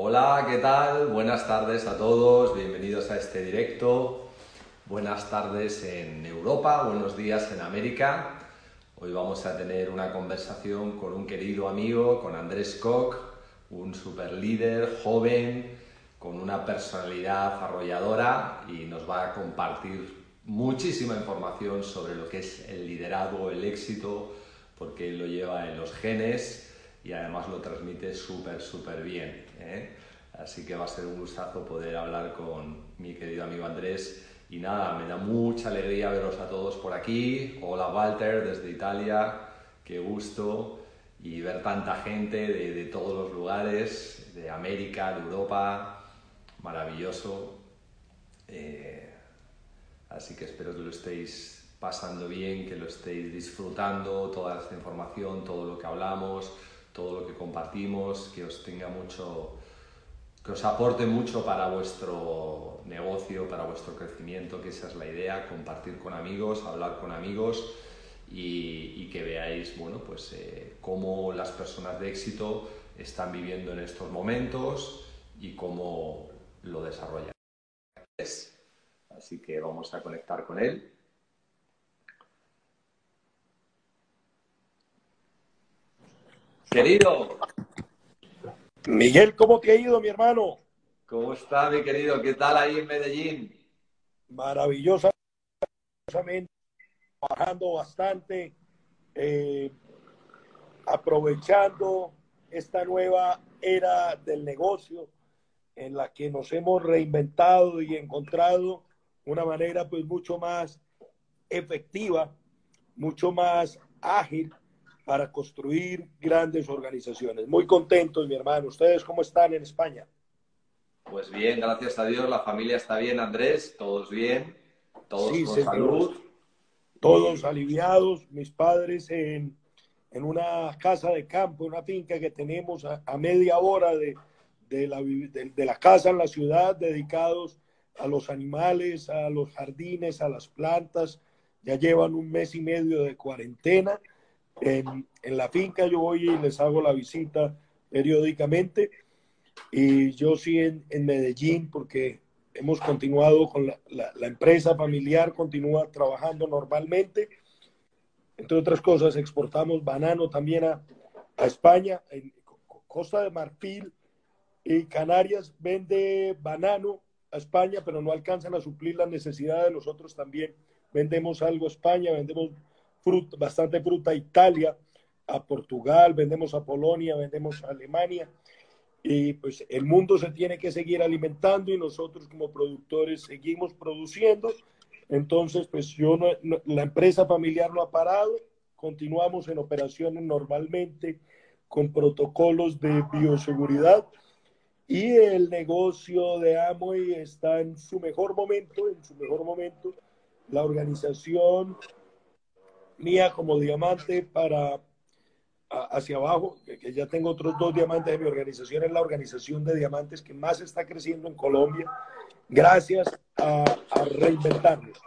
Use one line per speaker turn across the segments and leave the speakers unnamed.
Hola, ¿qué tal? Buenas tardes a todos, bienvenidos a este directo. Buenas tardes en Europa, buenos días en América. Hoy vamos a tener una conversación con un querido amigo, con Andrés Koch, un super líder joven, con una personalidad arrolladora y nos va a compartir muchísima información sobre lo que es el liderazgo, el éxito, porque él lo lleva en los genes y además lo transmite súper, súper bien. ¿Eh? Así que va a ser un gustazo poder hablar con mi querido amigo Andrés. Y nada, me da mucha alegría veros a todos por aquí. Hola Walter desde Italia, qué gusto. Y ver tanta gente de, todos los lugares, de América, de Europa, maravilloso. Eh, así que espero que lo estéis pasando bien, que lo estéis disfrutando, toda esta información, todo lo que hablamos, todo lo que compartimos, que os tenga mucho, que os aporte mucho para vuestro negocio, para vuestro crecimiento, que esa es la idea, compartir con amigos, hablar con amigos y, que veáis, bueno, pues eh, cómo las personas de éxito están viviendo en estos momentos y cómo lo desarrollan. Así que vamos a conectar con él. Querido.
Miguel, ¿cómo te ha ido, mi hermano?
¿Cómo está, mi querido? ¿Qué tal ahí en Medellín?
Maravillosamente, trabajando bastante, eh, aprovechando esta nueva era del negocio en la que nos hemos reinventado y encontrado una manera pues mucho más efectiva, mucho más ágil para construir grandes organizaciones. Muy contentos, mi hermano. ¿Ustedes cómo están en España?
Pues bien, gracias a Dios, la familia está bien, Andrés, todos bien, todos con salud.
Todos aliviados, mis padres en, en, una casa de campo, una finca que tenemos a, media hora de, de, la, de la casa en la ciudad, dedicados a los animales, a los jardines, a las plantas. Ya llevan un mes y medio de cuarentena en, la finca yo voy y les hago la visita periódicamente. Y yo sí en, Medellín, porque hemos continuado con la, la, empresa familiar, continúa trabajando normalmente. Entre otras cosas, exportamos banano también a, a España. En Costa de Marfil y Canarias vende banano a España, pero no alcanzan a suplir las necesidades. Nosotros también vendemos algo a España, vendemos bastante fruta a Italia, a Portugal, vendemos a Polonia, vendemos a Alemania. Y pues el mundo se tiene que seguir alimentando y nosotros como productores seguimos produciendo. Entonces, pues yo la empresa familiar no ha parado, continuamos en operaciones normalmente con protocolos de bioseguridad y el negocio de Amway está en su mejor momento, en su mejor momento. La organización mía como diamante para hacia abajo, que, ya tengo otros dos diamantes de mi organización, es la organización de diamantes que más está creciendo en Colombia, gracias a, a reinventarnos,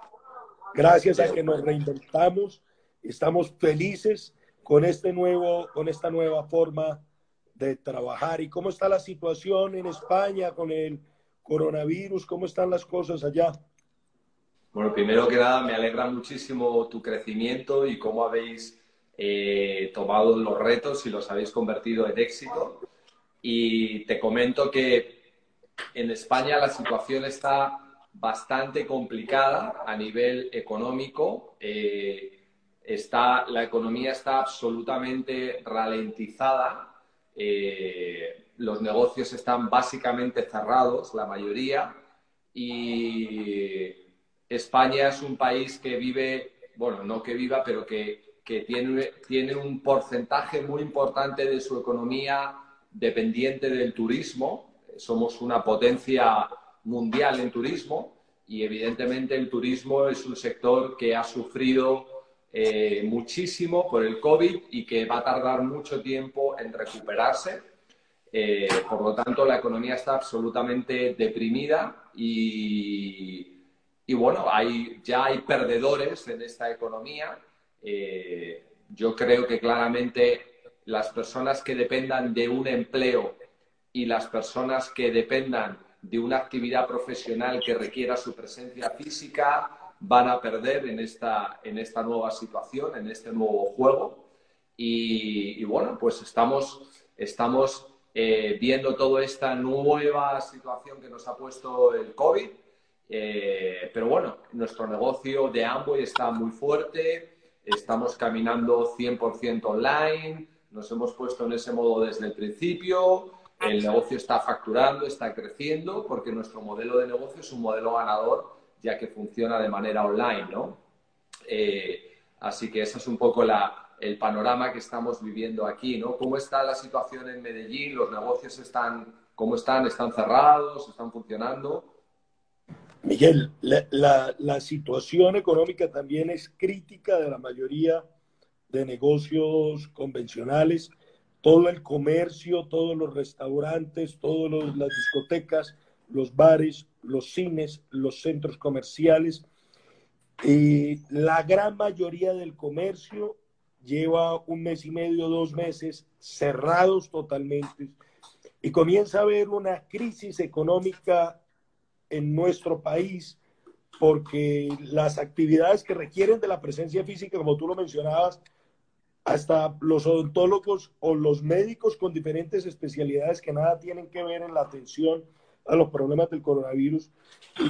gracias a que nos reinventamos, estamos felices con, este nuevo, con esta nueva forma de trabajar. ¿Y cómo está la situación en España con el coronavirus? ¿Cómo están las cosas allá?
Bueno, primero que nada, me alegra muchísimo tu crecimiento y cómo habéis eh, tomado los retos y los habéis convertido en éxito. Y te comento que en España la situación está bastante complicada a nivel económico. Eh, está, la economía está absolutamente ralentizada. Eh, los negocios están básicamente cerrados, la mayoría. Y España es un país que vive, bueno, no que viva, pero que, tiene, un porcentaje muy importante de su economía dependiente del turismo. Somos una potencia mundial en turismo y evidentemente el turismo es un sector que ha sufrido eh, muchísimo por el COVID y que va a tardar mucho tiempo en recuperarse. Eh, por lo tanto, la economía está absolutamente deprimida y, y bueno, hay, ya hay perdedores en esta economía. Eh, yo creo que claramente las personas que dependan de un empleo y las personas que dependan de una actividad profesional que requiera su presencia física van a perder en esta, en esta nueva situación, en este nuevo juego. Y, bueno, pues estamos, estamos eh, viendo toda esta nueva situación que nos ha puesto el COVID. Eh, pero bueno, nuestro negocio de Amway está muy fuerte, estamos caminando 100% online, nos hemos puesto en ese modo desde el principio, el negocio está facturando, está creciendo, porque nuestro modelo de negocio es un modelo ganador, ya que funciona de manera online, ¿no? Eh, así que ese es un poco el panorama que estamos viviendo aquí, ¿no? ¿Cómo está la situación en Medellín? ¿Los negocios están, cómo están? ¿Están cerrados? ¿Están funcionando?
Miguel, la, situación económica también es crítica de la mayoría de negocios convencionales todo el comercio, todos los restaurantes, todas las discotecas, los bares, los cines, los centros comerciales. Y la gran mayoría del comercio lleva un mes y medio, dos meses cerrados totalmente y comienza a haber una crisis económica en nuestro país porque las actividades que requieren de la presencia física, como tú lo mencionabas, hasta los odontólogos o los médicos con diferentes especialidades que nada tienen que ver en la atención a los problemas del coronavirus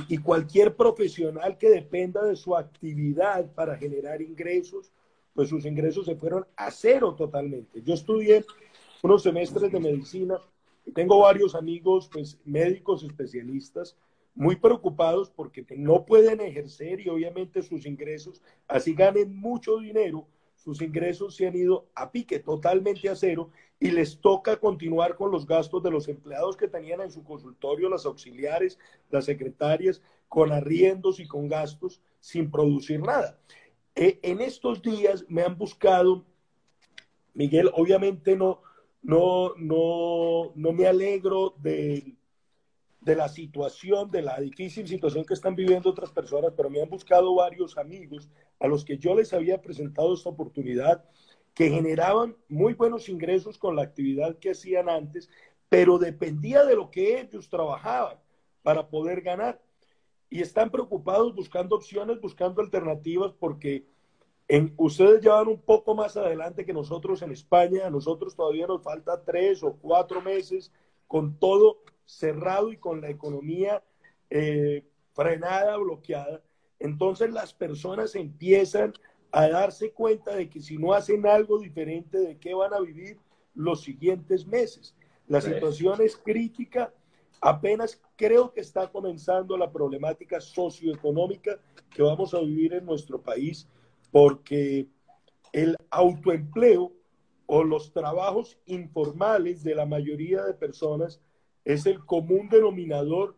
y, cualquier profesional que dependa de su actividad para generar ingresos, pues sus ingresos se fueron a cero totalmente. Yo estudié unos semestres de medicina y tengo varios amigos, pues médicos especialistas, muy preocupados porque no pueden ejercer y obviamente sus ingresos, así ganen mucho dinero, sus ingresos se han ido a pique, totalmente a cero, y les toca continuar con los gastos de los empleados que tenían en su consultorio, las auxiliares, las secretarias, con arriendos y con gastos sin producir nada. Eh, en estos días me han buscado, Miguel, obviamente no, no, no, no me alegro del de la situación, de la difícil situación que están viviendo otras personas, pero me han buscado varios amigos a los que yo les había presentado esta oportunidad, que generaban muy buenos ingresos con la actividad que hacían antes, pero dependía de lo que ellos trabajaban para poder ganar. Y están preocupados buscando opciones, buscando alternativas, porque en, ustedes ya un poco más adelante que nosotros en España, a nosotros todavía nos falta tres o cuatro meses con todo cerrado y con la economía eh, frenada, bloqueada, entonces las personas empiezan a darse cuenta de que si no hacen algo diferente, de qué van a vivir los siguientes meses. La situación es crítica. Apenas creo que está comenzando la problemática socioeconómica que vamos a vivir en nuestro país porque el autoempleo o los trabajos informales de la mayoría de personas es el común denominador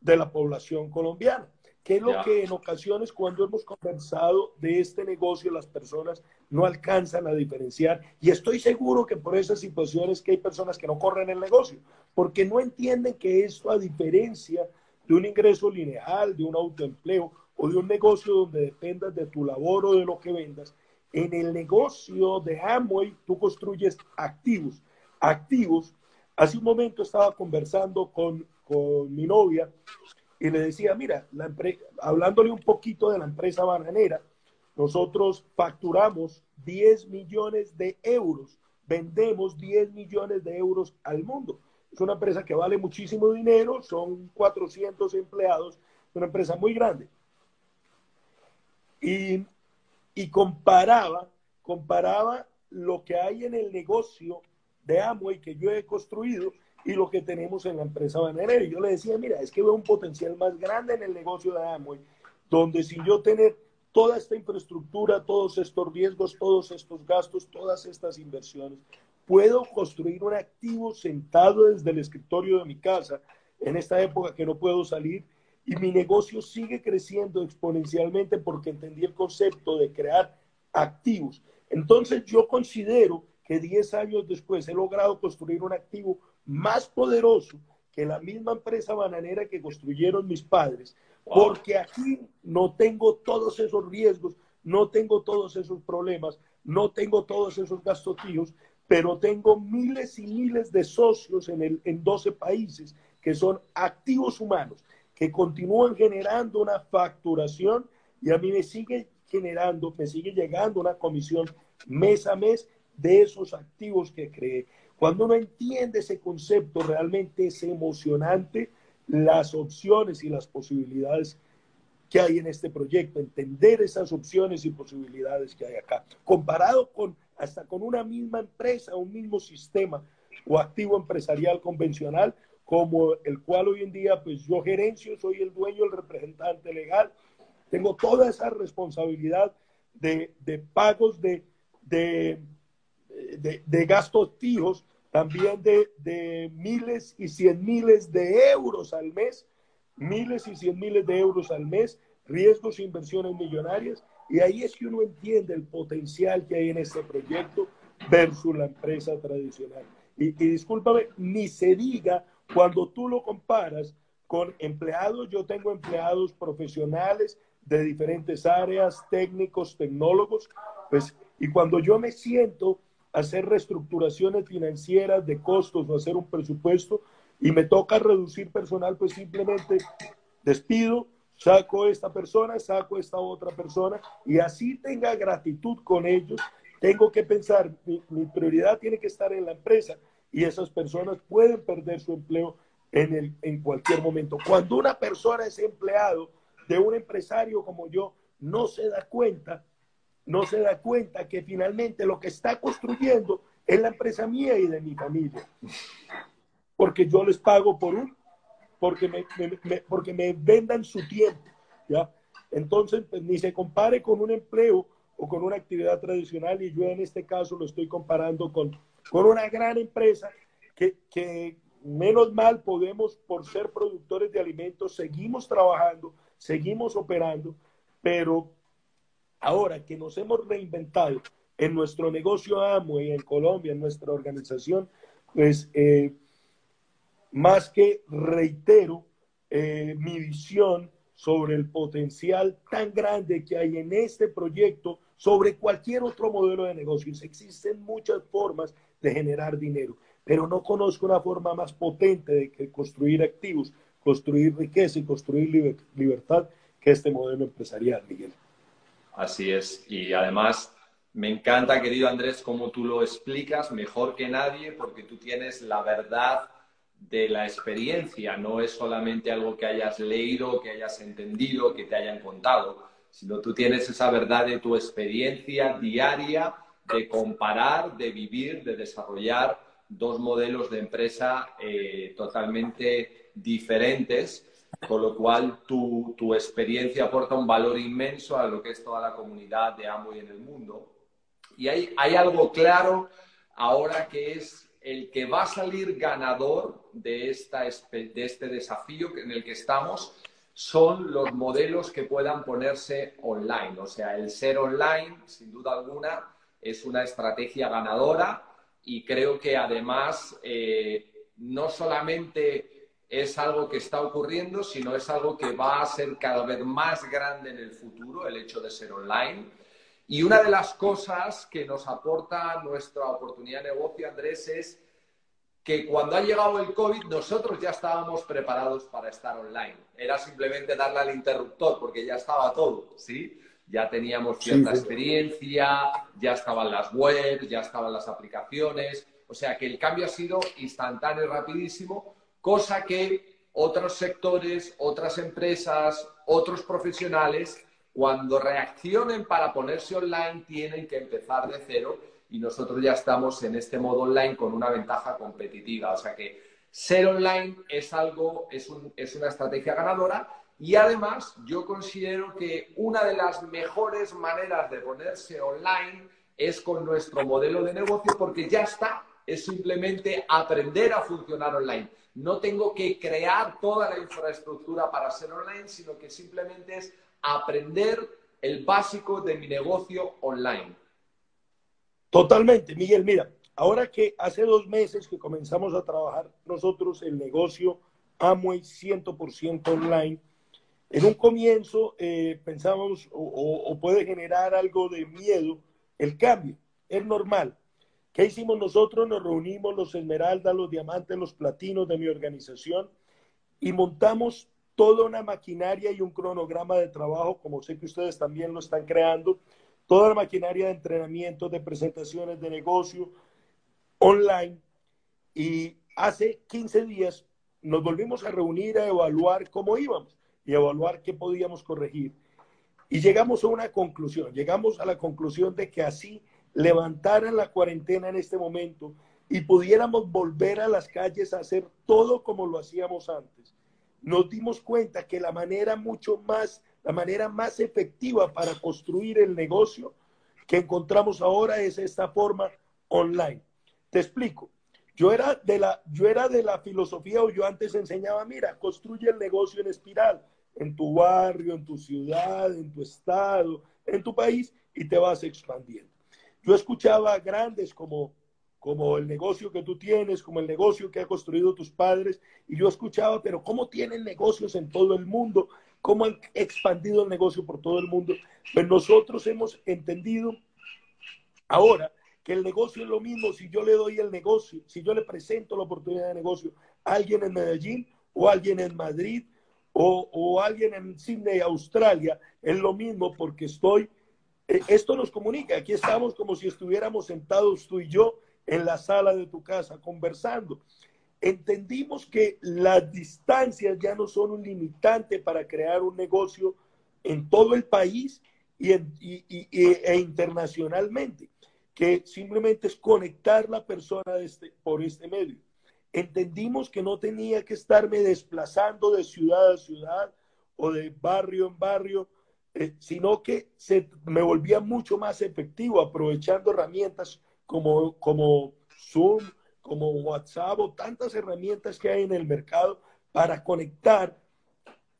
de la población colombiana. ¿Qué es lo que en ocasiones cuando hemos conversado de este negocio las personas no alcanzan a diferenciar? Y estoy seguro que por esas situaciones que hay personas que no corren el negocio, porque no entienden que esto a diferencia de un ingreso lineal, de un autoempleo o de un negocio donde dependas de tu labor o de lo que vendas, en el negocio de Amway tú construyes activos. Activos Hace un momento estaba conversando con, mi novia y le decía, mira, la hablándole un poquito de la empresa bananera, nosotros facturamos 10 millones de euros, vendemos 10 millones de euros al mundo. Es una empresa que vale muchísimo dinero, son 400 empleados, una empresa muy grande. Y, y comparaba, comparaba lo que hay en el negocio de Amway que yo he construido y lo que tenemos en la empresa bananera. Y yo le decía, mira, es que veo un potencial más grande en el negocio de Amway, donde sin yo tener toda esta infraestructura, todos estos riesgos, todos estos gastos, todas estas inversiones, puedo construir un activo sentado desde el escritorio de mi casa en esta época que no puedo salir y mi negocio sigue creciendo exponencialmente porque entendí el concepto de crear activos. Entonces yo considero que 10 años después he logrado construir un activo más poderoso que la misma empresa bananera que construyeron mis padres, porque aquí no tengo todos esos riesgos, no tengo todos esos problemas, no tengo todos esos gastos fijos, pero tengo miles y miles de socios en, el, en 12 países que son activos humanos, que continúan generando una facturación y a mí me sigue generando, me sigue llegando una comisión mes a mes de esos activos que creé. Cuando uno entiende ese concepto, realmente es emocionante las opciones y las posibilidades que hay en este proyecto, entender esas opciones y posibilidades que hay acá, comparado con hasta con una misma empresa, un mismo sistema o activo empresarial convencional, como el cual hoy en día, pues yo gerencio, soy el dueño, el representante legal, tengo toda esa responsabilidad de, de pagos de, de, de, gastos fijos, también de, de miles y cien miles de euros al mes, miles y cien miles de euros al mes, riesgos e inversiones millonarias, y ahí es que uno entiende el potencial que hay en este proyecto versus la empresa tradicional. Y, y discúlpame, ni se diga cuando tú lo comparas con empleados, yo tengo empleados profesionales de diferentes áreas, técnicos, tecnólogos, pues, y cuando yo me siento hacer reestructuraciones financieras de costos o hacer un presupuesto y me toca reducir personal, pues simplemente despido, saco esta persona, saco esta otra persona y así tenga gratitud con ellos, tengo que pensar, mi, prioridad tiene que estar en la empresa y esas personas pueden perder su empleo en, el, en cualquier momento. Cuando una persona es empleado de un empresario como yo, no se da cuenta, no se da cuenta que finalmente lo que está construyendo es la empresa mía y de mi familia. Porque yo les pago por un porque me, porque me vendan su tiempo, ¿ya? Entonces, pues, ni se compare con un empleo o con una actividad tradicional y yo en este caso lo estoy comparando con, con una gran empresa que, que menos mal podemos, por ser productores de alimentos, seguimos trabajando, seguimos operando, pero ahora que nos hemos reinventado en nuestro negocio AMO y en Colombia, en nuestra organización, pues eh, más que reitero eh, mi visión sobre el potencial tan grande que hay en este proyecto sobre cualquier otro modelo de negocios. Existen muchas formas de generar dinero, pero no conozco una forma más potente de que construir activos, construir riqueza y construir libertad que este modelo empresarial, Miguel.
Así es. Y además, me encanta, querido Andrés, cómo tú lo explicas mejor que nadie, porque tú tienes la verdad de la experiencia, no es solamente algo que hayas leído, que hayas entendido, que te hayan contado, sino tú tienes esa verdad de tu experiencia diaria de comparar, de vivir, de desarrollar dos modelos de empresa eh, totalmente diferentes, con lo cual tu, tu, experiencia aporta un valor inmenso a lo que es toda la comunidad de Amway en el mundo. Y hay, hay algo claro ahora que es el que va a salir ganador de, esta, de este desafío en el que estamos son los modelos que puedan ponerse online. O sea, el ser online, sin duda alguna, es una estrategia ganadora y creo que además eh, no solamente es algo que está ocurriendo, sino es algo que va a ser cada vez más grande en el futuro, el hecho de ser online. Y una de las cosas que nos aporta nuestra oportunidad de negocio, Andrés, es que cuando ha llegado el COVID nosotros ya estábamos preparados para estar online. Era simplemente darle al interruptor porque ya estaba todo, ¿sí? Ya teníamos cierta experiencia, ya estaban las webs, ya estaban las aplicaciones. O sea que el cambio ha sido instantáneo y rapidísimo, cosa que otros sectores, otras empresas, otros profesionales cuando reaccionen para ponerse online, tienen que empezar de cero y nosotros ya estamos en este modo online con una ventaja competitiva. O sea que ser online es algo, es, es una estrategia ganadora y además yo considero que una de las mejores maneras de ponerse online es con nuestro modelo de negocio porque ya está, es simplemente aprender a funcionar online. No tengo que crear toda la infraestructura para ser online, sino que simplemente es aprender el básico de mi negocio online.
Totalmente, Miguel. Mira, ahora que hace dos meses que comenzamos a trabajar nosotros el negocio Amway 100% online, en un comienzo eh, pensábamos o, puede generar algo de miedo el cambio. Es normal. ¿Qué hicimos nosotros? Nos reunimos los esmeraldas, los diamantes, los platinos de mi organización y montamos toda una maquinaria y un cronograma de trabajo, como sé que ustedes también lo están creando, toda la maquinaria de entrenamiento, de presentaciones de negocio online. Y hace 15 días nos volvimos a reunir a evaluar cómo íbamos y evaluar qué podíamos corregir. Y llegamos a una conclusión, llegamos a la conclusión de que así levantaran la cuarentena en este momento y pudiéramos volver a las calles a hacer todo como lo hacíamos antes, nos dimos cuenta que la manera mucho más, la manera más efectiva para construir el negocio que encontramos ahora es esta forma online. Te explico. Yo era de la, yo era de la filosofía o yo antes enseñaba, mira, construye el negocio en espiral, en tu barrio, en tu ciudad, en tu estado, en tu país y te vas expandiendo. Yo escuchaba grandes como, como el negocio que tú tienes, como el negocio que han construido tus padres, y yo escuchaba, pero ¿cómo tienen negocios en todo el mundo? ¿Cómo han expandido el negocio por todo el mundo? Pues nosotros hemos entendido ahora que el negocio es lo mismo si yo le doy el negocio, si yo le presento la oportunidad de negocio a alguien en Medellín o a alguien en Madrid o, o alguien en Sydney, Australia, es lo mismo porque estoy esto nos comunica. Aquí estamos como si estuviéramos sentados tú y yo en la sala de tu casa conversando. Entendimos que las distancias ya no son un limitante para crear un negocio en todo el país y, e internacionalmente, que simplemente es conectar la persona este, por este medio. Entendimos que no tenía que estarme desplazando de ciudad a ciudad o de barrio en barrio eh, sino que se, me volvía mucho más efectivo aprovechando herramientas como, como Zoom, como WhatsApp o tantas herramientas que hay en el mercado para conectar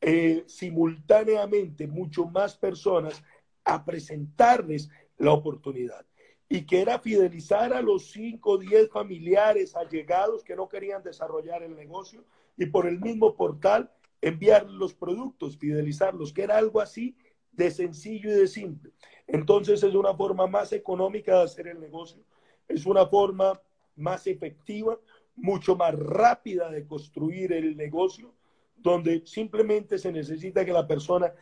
eh, simultáneamente mucho más personas a presentarles la oportunidad. Y que era fidelizar a los 5 o 10 familiares allegados que no querían desarrollar el negocio y por el mismo portal enviar los productos, fidelizarlos, que era algo así de sencillo y de simple. Entonces es una forma más económica de hacer el negocio, es una forma más efectiva, mucho más rápida de construir el negocio, donde simplemente se necesita que la persona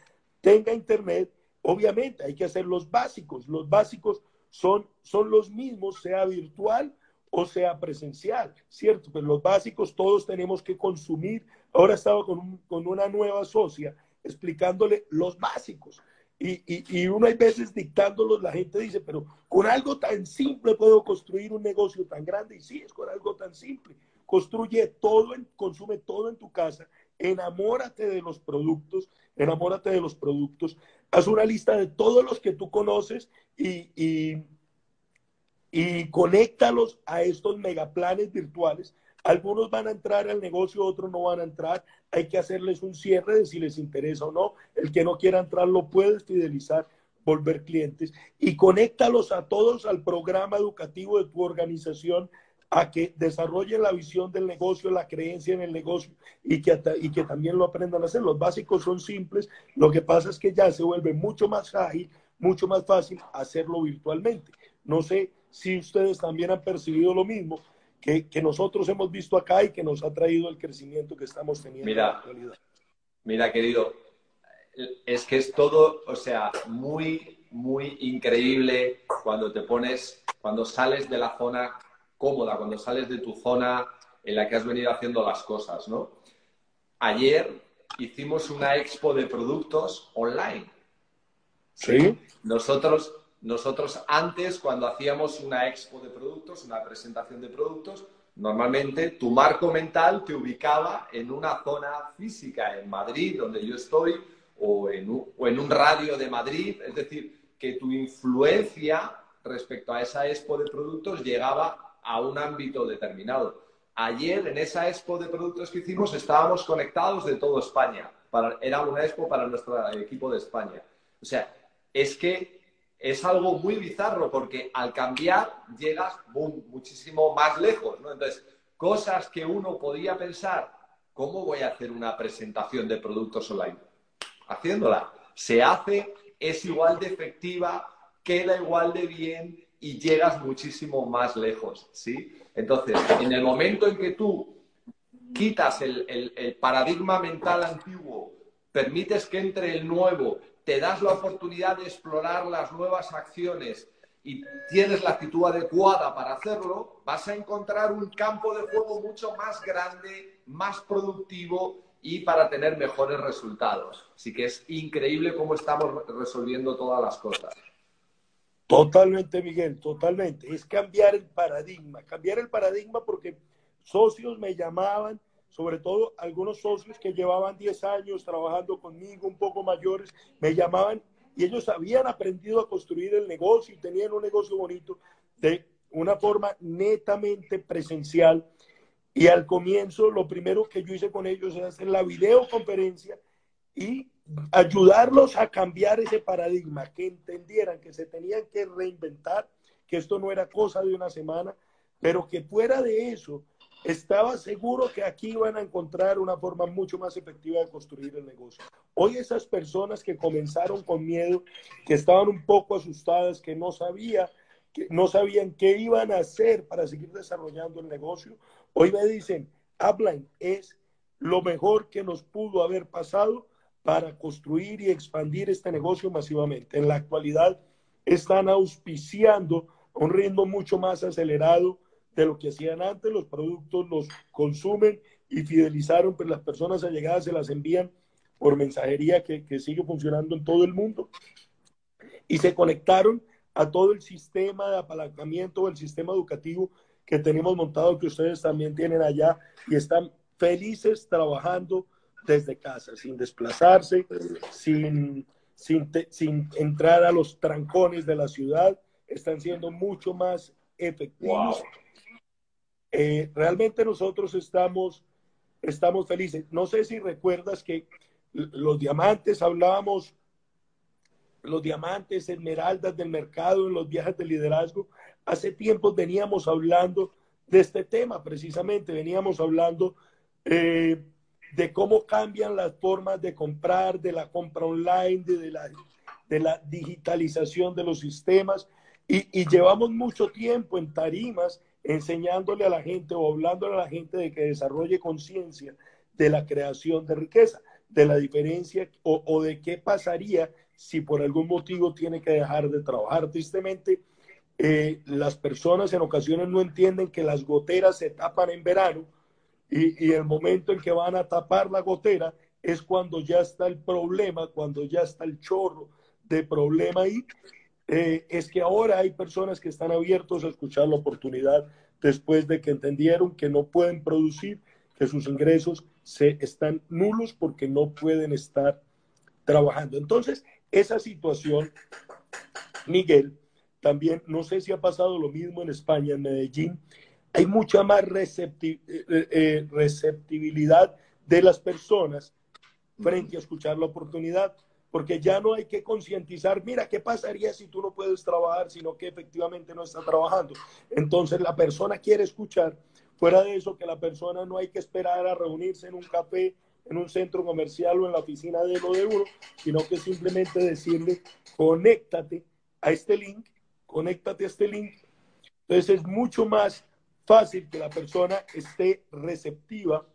tenga internet. Obviamente hay que hacer los básicos. Los básicos son, son los mismos, sea virtual o sea presencial, ¿cierto? Pero los básicos todos tenemos que consumir. Ahora estaba con, con una nueva socia explicándole los básicos. Y, y, y, uno hay veces dictándolos, la gente dice, pero con algo tan simple puedo construir un negocio tan grande. Y sí, es con algo tan simple. Construye todo, en, consume todo en tu casa, enamórate de los productos, enamórate de los productos, haz una lista de todos los que tú conoces y, y, y conéctalos a estos megaplanes virtuales algunos van a entrar al negocio, otros no van a entrar. Hay que hacerles un cierre de si les interesa o no. El que no quiera entrar lo puedes fidelizar, volver clientes y conéctalos a todos al programa educativo de tu organización a que desarrollen la visión del negocio, la creencia en el negocio y que, y que también lo aprendan a hacer. Los básicos son simples, lo que pasa es que ya se vuelve mucho más ágil, mucho más fácil hacerlo virtualmente. No sé si ustedes también han percibido lo mismo, que, nosotros hemos visto acá y que nos ha traído el crecimiento que estamos teniendo
mira, en la actualidad. Mira, querido, es que es todo, o sea, muy, muy increíble cuando te pones, cuando sales de la zona cómoda, cuando sales de tu zona en la que has venido haciendo las cosas, ¿no? Ayer hicimos una expo de productos online.
Sí.
Nosotros nosotros antes, cuando hacíamos una expo de productos, una presentación de productos, normalmente tu marco mental te ubicaba en una zona física, en Madrid, donde yo estoy, o en un, radio de Madrid. Es decir, que tu influencia respecto a esa expo de productos llegaba a un ámbito determinado. Ayer, en esa expo de productos que hicimos, estábamos conectados de toda España. era una expo para nuestro equipo de España. O sea, es que es algo muy bizarro porque al cambiar llegas muchísimo más lejos. Entonces, cosas que uno podía pensar, ¿cómo voy a hacer una presentación de productos online? Haciéndola. Se hace, es igual de efectiva, queda igual de bien y llegas muchísimo más lejos, ¿sí? Entonces, en el momento en que tú quitas el, el paradigma mental antiguo, permites que entre el nuevo, te das la oportunidad de explorar las nuevas acciones y tienes la actitud adecuada para hacerlo, vas a encontrar un campo de juego mucho más grande, más productivo y para tener mejores resultados. Así que es increíble cómo estamos resolviendo todas las cosas.
Totalmente, Miguel, totalmente. Es cambiar el paradigma, cambiar el paradigma porque socios me llamaban, sobre todo algunos socios que llevaban 10 años trabajando conmigo, un poco mayores, me llamaban y ellos habían aprendido a construir el negocio y tenían un negocio bonito de una forma netamente presencial. Y al comienzo, lo primero que yo hice con ellos es hacer la videoconferencia y ayudarlos a cambiar ese paradigma, que entendieran que se tenían que reinventar, que esto no era cosa de una semana, pero que fuera de eso, estaba seguro que aquí iban a encontrar una forma mucho más efectiva de construir el negocio. Hoy esas personas que comenzaron con miedo, que estaban un poco asustadas, que no sabía, que no sabían qué iban a hacer para seguir desarrollando el negocio, hoy me dicen, Upline es lo mejor que nos pudo haber pasado para construir y expandir este negocio masivamente. En la actualidad están auspiciando un ritmo mucho más acelerado de lo que hacían antes, los productos los consumen y fidelizaron, pero las personas allegadas se las envían por mensajería que, que sigue funcionando en todo el mundo y se conectaron a todo el sistema de apalancamiento, el sistema educativo que tenemos montado, que ustedes también tienen allá y están felices trabajando desde casa, sin desplazarse, sin, sin, sin entrar a los trancones de la ciudad, están siendo mucho más efectivos. Eh, realmente nosotros estamos, estamos felices. No sé si recuerdas que los diamantes, hablábamos, los diamantes, esmeraldas del mercado en los viajes de liderazgo, hace tiempo veníamos hablando de este tema precisamente, veníamos hablando eh, de cómo cambian las formas de comprar, de la compra online, de, la, de la digitalización de los sistemas. Y, y, llevamos mucho tiempo en tarimas enseñándole a la gente o hablándole a la gente de que desarrolle conciencia de la creación de riqueza, de la diferencia o, de qué pasaría si por algún motivo tiene que dejar de trabajar. Tristemente, eh, las personas en ocasiones no entienden que las goteras se tapan en verano y, y el momento en que van a tapar la gotera es cuando ya está el problema, cuando ya está el chorro de problema ahí eh, es que ahora hay personas que están abiertos a escuchar la oportunidad después de que entendieron que no pueden producir, que sus ingresos se están nulos porque no pueden estar trabajando. Entonces, esa situación, Miguel, también, no sé si ha pasado lo mismo en España, en Medellín, hay mucha más eh, eh, receptibilidad de las personas frente a escuchar la oportunidad porque ya no hay que concientizar, mira, ¿qué pasaría si tú no puedes trabajar, sino que efectivamente no está trabajando? Entonces la persona quiere escuchar, fuera de eso, que la persona no hay que esperar a reunirse en un café, en un centro comercial o en la oficina de lo de uno, sino que simplemente decirle, conéctate a este link, conéctate a este link. Entonces es mucho más fácil que la persona esté receptiva,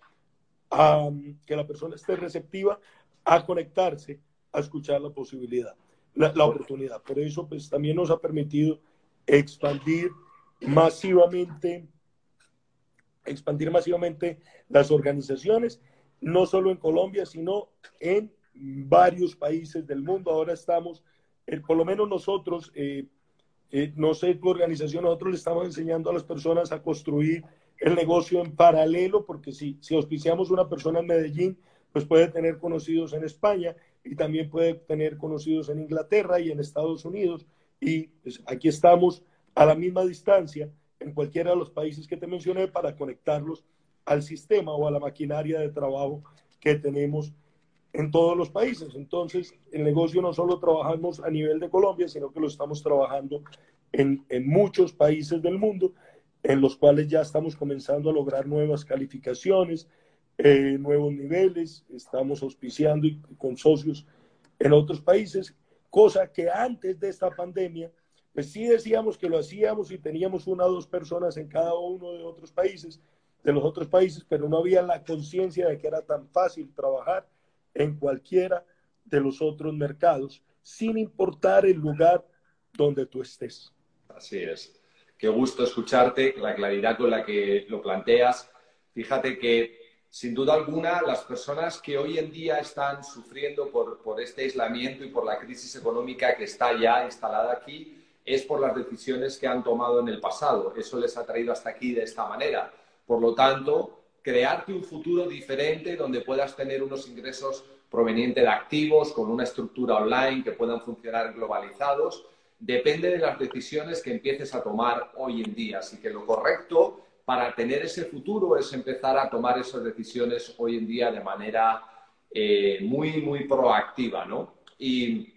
a, que la persona esté receptiva a conectarse a escuchar la posibilidad, la, oportunidad. Por eso, pues también nos ha permitido expandir masivamente, expandir masivamente las organizaciones, no solo en Colombia, sino en varios países del mundo. Ahora estamos, eh, por lo menos nosotros, eh, eh, no sé tu organización, nosotros le estamos enseñando a las personas a construir el negocio en paralelo, porque si, si auspiciamos una persona en Medellín, pues puede tener conocidos en España y también puede tener conocidos en Inglaterra y en Estados Unidos. Y pues, aquí estamos a la misma distancia en cualquiera de los países que te mencioné para conectarlos al sistema o a la maquinaria de trabajo que tenemos en todos los países. Entonces, el negocio no solo trabajamos a nivel de Colombia, sino que lo estamos trabajando en, en muchos países del mundo, en los cuales ya estamos comenzando a lograr nuevas calificaciones, eh, nuevos niveles, estamos auspiciando con socios en otros países, cosa que antes de esta pandemia, pues sí decíamos que lo hacíamos y teníamos una o dos personas en cada uno de otros países, de los otros países, pero no había la conciencia de que era tan fácil trabajar en cualquiera de los otros mercados, sin importar el lugar donde tú estés.
Así es. Qué gusto escucharte, la claridad con la que lo planteas. Fíjate que, sin duda alguna, las personas que hoy en día están sufriendo por, este aislamiento y por la crisis económica que está ya instalada aquí, es por las decisiones que han tomado en el pasado. Eso les ha traído hasta aquí de esta manera. Por lo tanto, crearte un futuro diferente donde puedas tener unos ingresos provenientes de activos, con una estructura online que puedan funcionar globalizados, depende de las decisiones que empieces a tomar hoy en día. Así que lo correcto para tener ese futuro es empezar a tomar esas decisiones hoy en día de manera eh, muy, muy proactiva, ¿no? Y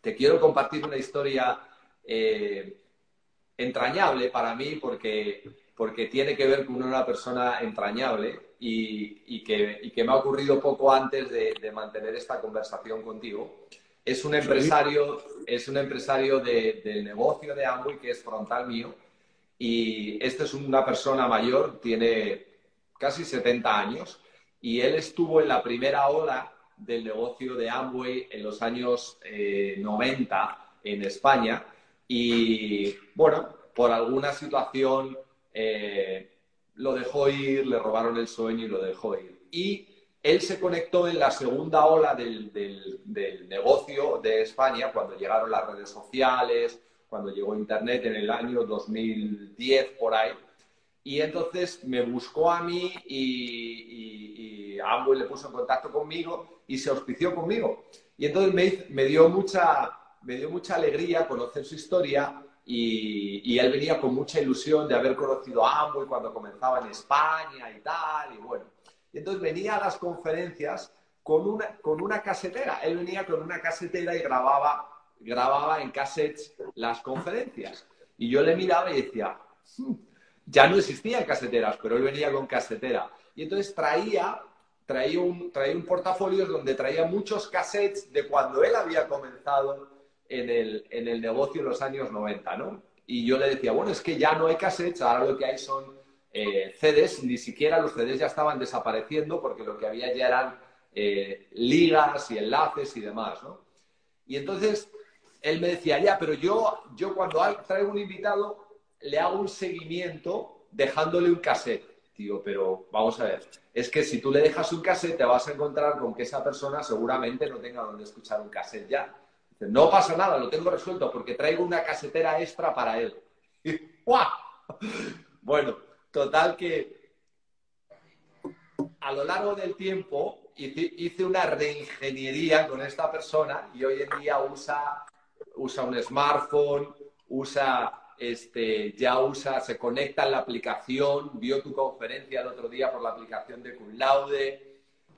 te quiero compartir una historia eh, entrañable para mí porque, porque tiene que ver con una persona entrañable y, que, me ha ocurrido poco antes de, mantener esta conversación contigo. Es un empresario, es un empresario del negocio de Amway que es frontal mío y este es una persona mayor, tiene casi 70 años y él estuvo en la primera ola del negocio de Amway en los años 90 eh, en España y bueno, por alguna situación eh, lo dejó ir, le robaron el sueño y lo dejó ir. Y él se conectó en la segunda ola del, negocio de España, cuando llegaron las redes sociales, cuando llegó Internet en el año 2010 por ahí. Y entonces me buscó a mí y, y, le puso en contacto conmigo y se auspició conmigo. Y entonces me, me dio mucha, me dio mucha alegría conocer su historia y, él venía con mucha ilusión de haber conocido a Amway cuando comenzaba en España y tal, y bueno. Y entonces venía a las conferencias con una, con una casetera. Él venía con una casetera y grababa, grababa en cassettes las conferencias. Y yo le miraba y decía, hmm, ya no existían caseteras, pero él venía con casetera. Y entonces traía, traía, un, traía un portafolio donde traía muchos cassettes de cuando él había comenzado en el, en el negocio en los años 90, ¿no? Y yo le decía, bueno, es que ya no hay cassettes, ahora lo que hay son eh, CDs, ni siquiera los CDs ya estaban desapareciendo porque lo que había ya eran eh, ligas y enlaces y demás, ¿no? Y entonces él me decía, ya, pero yo, yo cuando traigo un invitado le hago un seguimiento dejándole un cassette. Digo, pero vamos a ver, es que si tú le dejas un cassette te vas a encontrar con que esa persona seguramente no tenga donde escuchar un cassette ya. No pasa nada, lo tengo resuelto porque traigo una casetera extra para él. Bueno, total que a lo largo del tiempo hice una reingeniería con esta persona y hoy en día usa, usa un smartphone, usa este, ya usa, se conecta en la aplicación, vio tu conferencia el otro día por la aplicación de Cum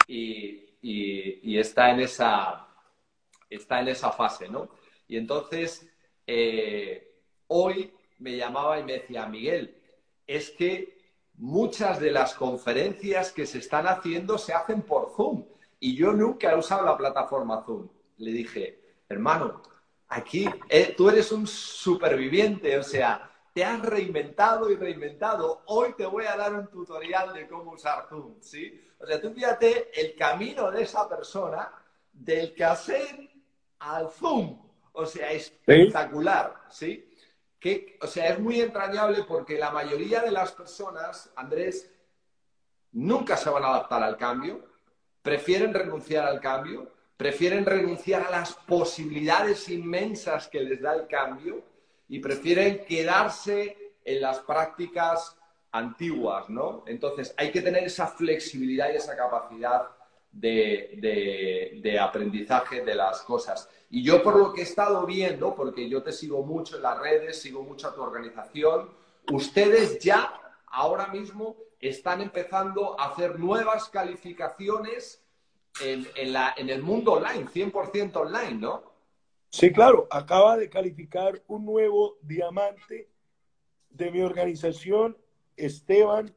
y está en esa, está en esa fase, ¿no? Y entonces, eh, hoy me llamaba y me decía, Miguel, es que muchas de las conferencias que se están haciendo se hacen por Zoom y yo nunca he usado la plataforma Zoom. Le dije, hermano, aquí eh, tú eres un superviviente, o sea, te has reinventado y reinventado. Hoy te voy a dar un tutorial de cómo usar Zoom, ¿sí? O sea, tú fíjate el camino de esa persona del cassette al Zoom. O sea, espectacular, ¿sí? Que, o sea, es muy entrañable porque la mayoría de las personas, Andrés, nunca se van a adaptar al cambio, prefieren renunciar al cambio, prefieren renunciar a las posibilidades inmensas que les da el cambio y prefieren quedarse en las prácticas antiguas, ¿no? Entonces, hay que tener esa flexibilidad y esa capacidad de, aprendizaje de las cosas. Y yo por lo que he estado viendo, porque yo te sigo mucho en las redes, sigo mucho a tu organización, ustedes ya ahora mismo están empezando a hacer nuevas calificaciones en, en el mundo online, 100% online, ¿no?
Sí, claro, acaba de calificar un nuevo diamante de mi organización, Esteban,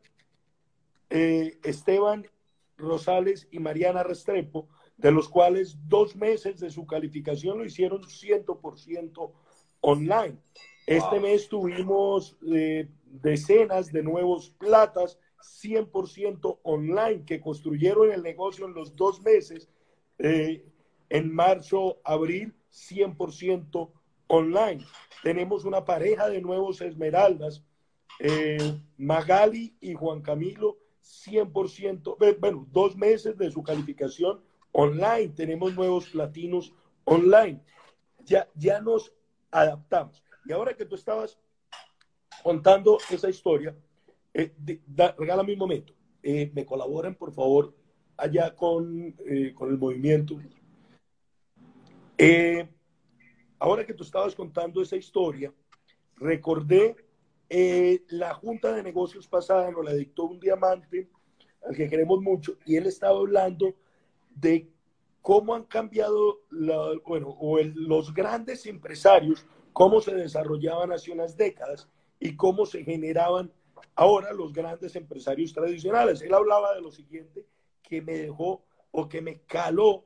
eh, Esteban Rosales y Mariana Restrepo, de los cuales dos meses de su calificación lo hicieron 100% online. Este mes tuvimos eh, decenas de nuevos platas 100% online que construyeron el negocio en los dos meses, eh, en marzo, abril, 100% online. Tenemos una pareja de nuevos esmeraldas, eh, Magali y Juan Camilo, 100%, bueno, dos meses de su calificación online. Tenemos nuevos platinos online. Ya, ya nos adaptamos. Y ahora que tú estabas contando esa historia, eh, regálame un momento. Eh, me colaboren, por favor, allá con, eh, con el movimiento. Eh, ahora que tú estabas contando esa historia, recordé la Junta de Negocios pasada, nos la dictó un diamante al que queremos mucho, y él estaba hablando de cómo han cambiado, bueno, o los grandes empresarios, cómo se desarrollaban hace unas décadas y cómo se generaban ahora los grandes empresarios tradicionales. Él hablaba de lo siguiente que me dejó o que me caló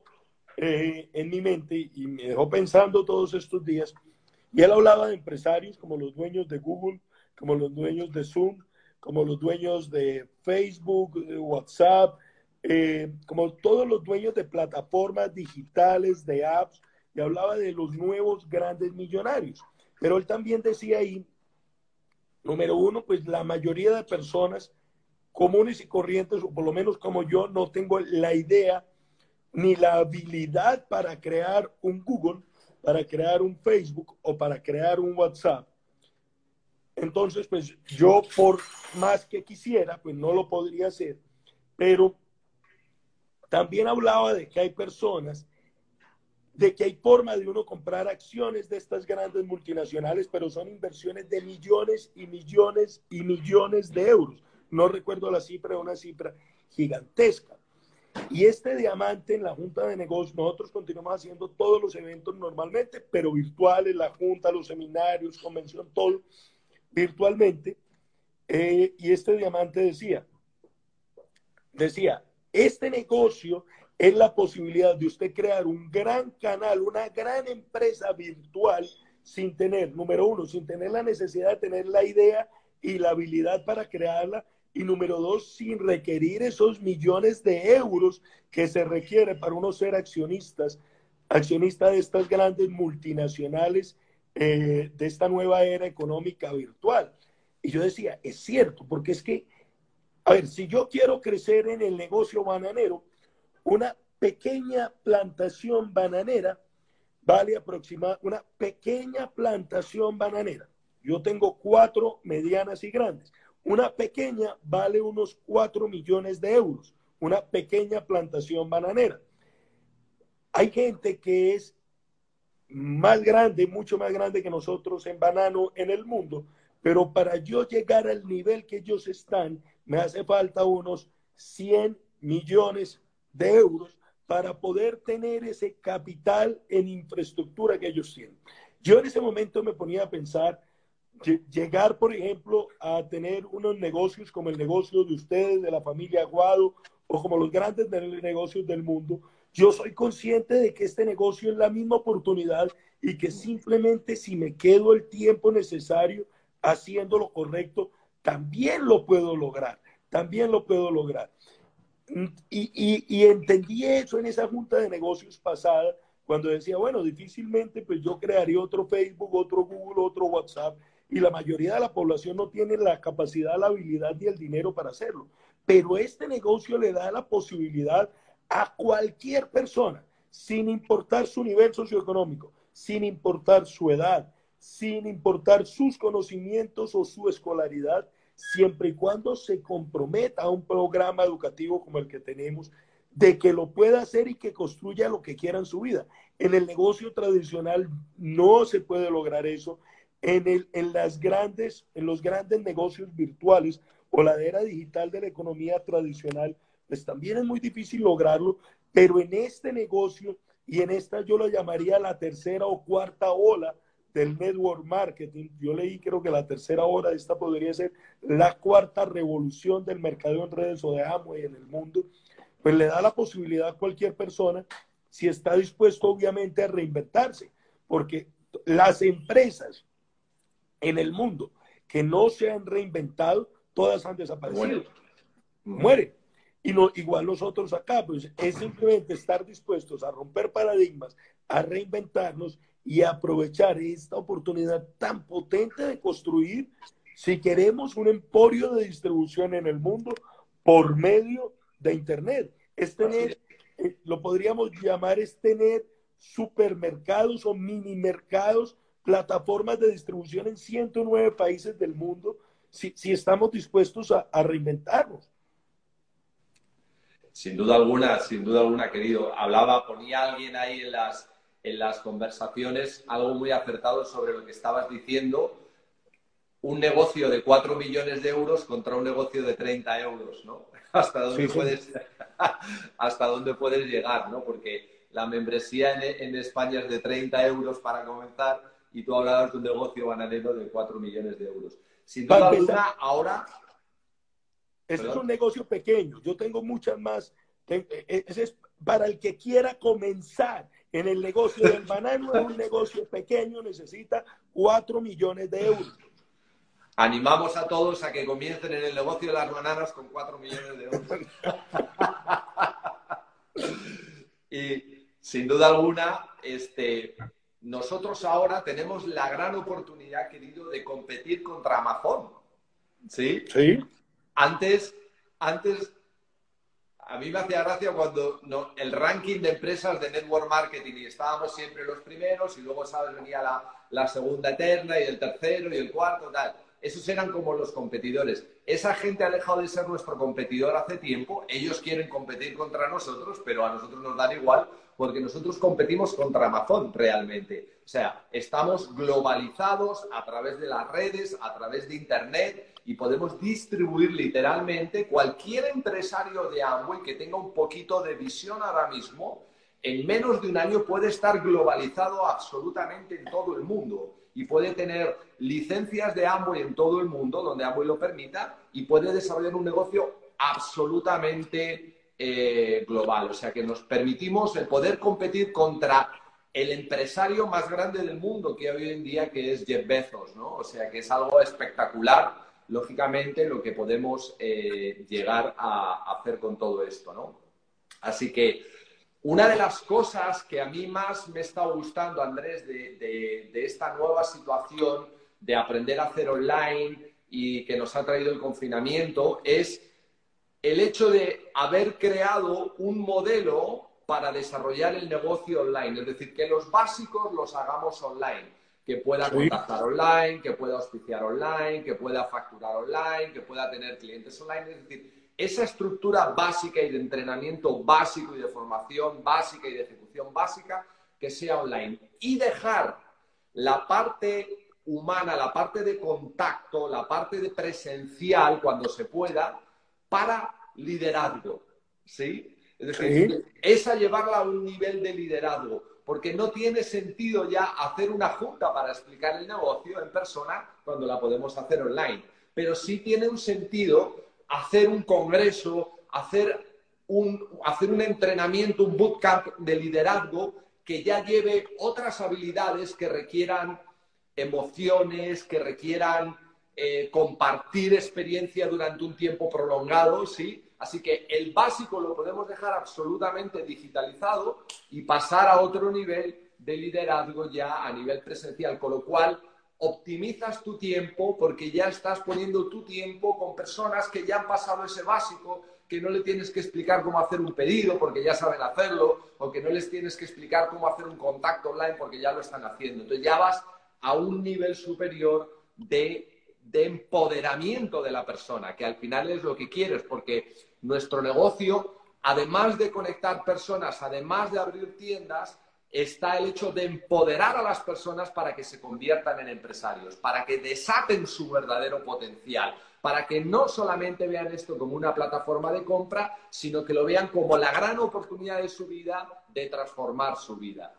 eh, en mi mente y me dejó pensando todos estos días. Y él hablaba de empresarios como los dueños de Google, como los dueños de Zoom, como los dueños de Facebook, de WhatsApp, eh, como todos los dueños de plataformas digitales, de apps, y hablaba de los nuevos grandes millonarios. Pero él también decía ahí, número uno, pues la mayoría de personas comunes y corrientes, o por lo menos como yo, no tengo la idea ni la habilidad para crear un Google, para crear un Facebook o para crear un WhatsApp. Entonces, pues yo por más que quisiera, pues no lo podría hacer. Pero también hablaba de que hay personas, de que hay forma de uno comprar acciones de estas grandes multinacionales, pero son inversiones de millones y millones y millones de euros. No recuerdo la cifra, una cifra gigantesca. Y este diamante en la Junta de Negocios, nosotros continuamos haciendo todos los eventos normalmente, pero virtuales, la Junta, los seminarios, convención, todo virtualmente. Eh, y este diamante decía, decía, este negocio es la posibilidad de usted crear un gran canal, una gran empresa virtual sin tener, número uno, sin tener la necesidad de tener la idea y la habilidad para crearla. Y número dos, sin requerir esos millones de euros que se requiere para uno ser accionistas, accionista de estas grandes multinacionales eh, de esta nueva era económica virtual. Y yo decía, es cierto, porque es que, a ver, si yo quiero crecer en el negocio bananero, una pequeña plantación bananera vale aproximadamente, una pequeña plantación bananera. Yo tengo cuatro medianas y grandes. Una pequeña vale unos cuatro millones de euros, una pequeña plantación bananera. Hay gente que es más grande, mucho más grande que nosotros en banano en el mundo, pero para yo llegar al nivel que ellos están, me hace falta unos 100 millones de euros para poder tener ese capital en infraestructura que ellos tienen. Yo en ese momento me ponía a pensar, llegar, por ejemplo, a tener unos negocios como el negocio de ustedes, de la familia Aguado, o como los grandes negocios del mundo, yo soy consciente de que este negocio es la misma oportunidad y que simplemente si me quedo el tiempo necesario haciendo lo correcto, también lo puedo lograr, también lo puedo lograr. Y, entendí eso en esa junta de negocios pasada, cuando decía, bueno, difícilmente pues yo crearía otro Facebook, otro Google, otro WhatsApp, y la mayoría de la población no tiene la capacidad, la habilidad ni el dinero para hacerlo. Pero este negocio le da la posibilidad a cualquier persona, sin importar su nivel socioeconómico, sin importar su edad, sin importar sus conocimientos o su escolaridad, siempre y cuando se comprometa a un programa educativo como el que tenemos, de que lo pueda hacer y que construya lo que quiera en su vida. En el negocio tradicional no se puede lograr eso. En, el, en, las grandes, en los grandes negocios virtuales o la era digital de la economía tradicional, pues también es muy difícil lograrlo, pero en este negocio y en esta yo lo llamaría la tercera o cuarta ola del network marketing, yo leí creo que la tercera hora de esta podría ser la cuarta revolución del mercado en redes o de Amway en el mundo, pues le da la posibilidad a cualquier persona, si está dispuesto obviamente a reinventarse, porque las empresas en el mundo que no se han reinventado, todas han desaparecido. Muere. Y no, igual nosotros acá, pues es simplemente estar dispuestos a romper paradigmas, a reinventarnos y aprovechar esta oportunidad tan potente de construir, si queremos, un emporio de distribución en el mundo por medio de Internet. Es tener, eh, lo podríamos llamar, es tener supermercados o mini mercados, plataformas de distribución en 109 países del mundo, si, estamos dispuestos a, a reinventarnos.
Sin duda alguna, sin duda alguna, querido. Hablaba, ponía alguien ahí en las, en las conversaciones algo muy acertado sobre lo que estabas diciendo. Un negocio de 4 millones de euros contra un negocio de 30 euros, ¿no? Hasta dónde, puedes, hasta dónde puedes llegar, ¿no? Porque la membresía en, España es de 30 euros para comenzar y tú hablabas de un negocio bananero de 4 millones de euros. Sin duda alguna, ahora
este es un negocio pequeño. Yo tengo muchas más. E, e, ese es para el que quiera comenzar en el negocio del banano, es un negocio pequeño, necesita 4 millones de euros.
Animamos a todos a que comiencen en el negocio de las bananas con 4 millones de euros. y sin duda alguna, este, nosotros ahora tenemos la gran oportunidad, querido, de competir contra Amazon. ¿Sí?
Sí.
Antes, antes, a mí me hacía gracia cuando el ranking de empresas de network marketing y estábamos siempre los primeros y luego, ¿sabes? Venía la, la segunda eterna y el tercero y el cuarto, tal. Esos eran como los competidores. Esa gente ha dejado de ser nuestro competidor hace tiempo. Ellos quieren competir contra nosotros, pero a nosotros nos dan igual porque nosotros competimos contra Amazon realmente. O sea, estamos globalizados a través de las redes, a través de Internet y podemos distribuir literalmente cualquier empresario de Amway que tenga un poquito de visión ahora mismo, en menos de un año puede estar globalizado absolutamente en todo el mundo y puede tener licencias de Amway en todo el mundo, donde Amway lo permita, y puede desarrollar un negocio absolutamente eh, global. O sea que nos permitimos el poder competir contra el empresario más grande del mundo que hoy en día, que es Jeff Bezos, ¿no? O sea que es algo espectacular, lógicamente, lo que podemos eh, llegar a hacer con todo esto, ¿no? Así que una de las cosas que a mí más me está gustando, Andrés, de, esta nueva situación de aprender a hacer online y que nos ha traído el confinamiento es el hecho de haber creado un modelo para desarrollar el negocio online. Es decir, que los básicos los hagamos online. Que pueda contactar online, que pueda auspiciar online, que pueda facturar online, que pueda tener clientes online. Es decir, esa estructura básica y de entrenamiento básico y de formación básica y de ejecución básica que sea online y dejar la parte humana, la parte de contacto, la parte de presencial cuando se pueda para liderazgo, ¿sí? Es decir, esa llevarla a un nivel de liderazgo, porque no tiene sentido ya hacer una junta para explicar el negocio en persona cuando la podemos hacer online, pero sí tiene un sentido hacer un congreso, hacer un, hacer un entrenamiento, un bootcamp de liderazgo que ya lleve otras habilidades que requieran emociones, que requieran eh, compartir experiencia durante un tiempo prolongado, ¿sí? Así que el básico lo podemos dejar absolutamente digitalizado y pasar a otro nivel de liderazgo ya a nivel presencial, con lo cual optimizas tu tiempo porque ya estás poniendo tu tiempo con personas que ya han pasado ese básico, que no le tienes que explicar cómo hacer un pedido porque ya saben hacerlo, o que no les tienes que explicar cómo hacer un contacto online porque ya lo están haciendo. Entonces ya vas a un nivel superior de, de empoderamiento de la persona, que al final es lo que quieres, porque nuestro negocio, además de conectar personas, además de abrir tiendas, está el hecho de empoderar a las personas para que se conviertan en empresarios, para que desaten su verdadero potencial, para que no solamente vean esto como una plataforma de compra, sino que lo vean como la gran oportunidad de su vida de transformar su vida.